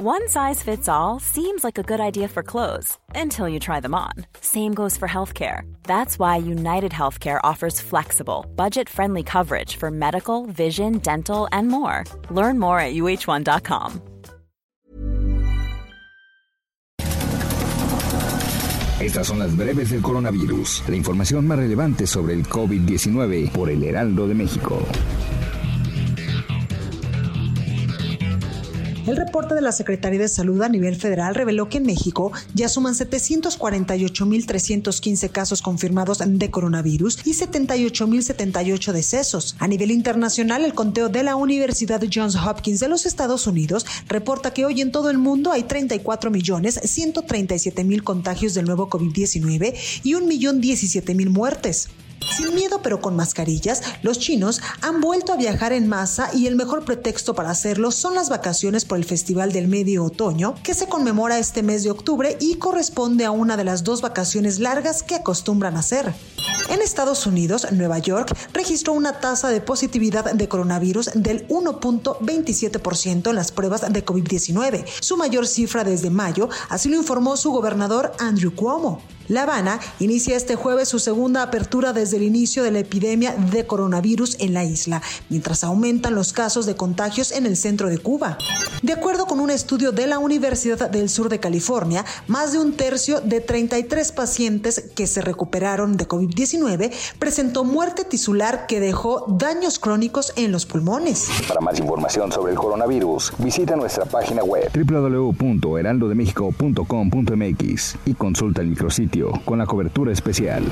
One size fits all seems like a good idea for clothes until you try them on. Same goes for healthcare. That's why United Healthcare offers flexible, budget friendly coverage for medical, vision, dental, and more. Learn more at uh1.com. Estas son las breves del coronavirus, la información más relevante sobre el COVID-19 por el Heraldo de México. El reporte de la Secretaría de Salud a nivel federal reveló que en México ya suman 748.315 casos confirmados de coronavirus y 78.078 decesos. A nivel internacional, el conteo de la Universidad Johns Hopkins de los Estados Unidos reporta que hoy en todo el mundo hay 34.137.000 contagios del nuevo COVID-19 y 1.017.000 muertes. Sin miedo pero con mascarillas, los chinos han vuelto a viajar en masa y el mejor pretexto para hacerlo son las vacaciones por el Festival del Medio Otoño, que se conmemora este mes de octubre y corresponde a una de las dos vacaciones largas que acostumbran hacer. En Estados Unidos, Nueva York registró una tasa de positividad de coronavirus del 1.27% en las pruebas de COVID-19, su mayor cifra desde mayo, así lo informó su gobernador Andrew Cuomo. La Habana inicia este jueves su segunda apertura desde el inicio de la epidemia de coronavirus en la isla, mientras aumentan los casos de contagios en el centro de Cuba. De acuerdo con un estudio de la Universidad del Sur de California, más de un tercio de 33 pacientes que se recuperaron de COVID-19 presentó muerte tisular que dejó daños crónicos en los pulmones. Para más información sobre el coronavirus, visita nuestra página web www.heraldodemexico.com.mx y consulta el micrositio con la cobertura especial.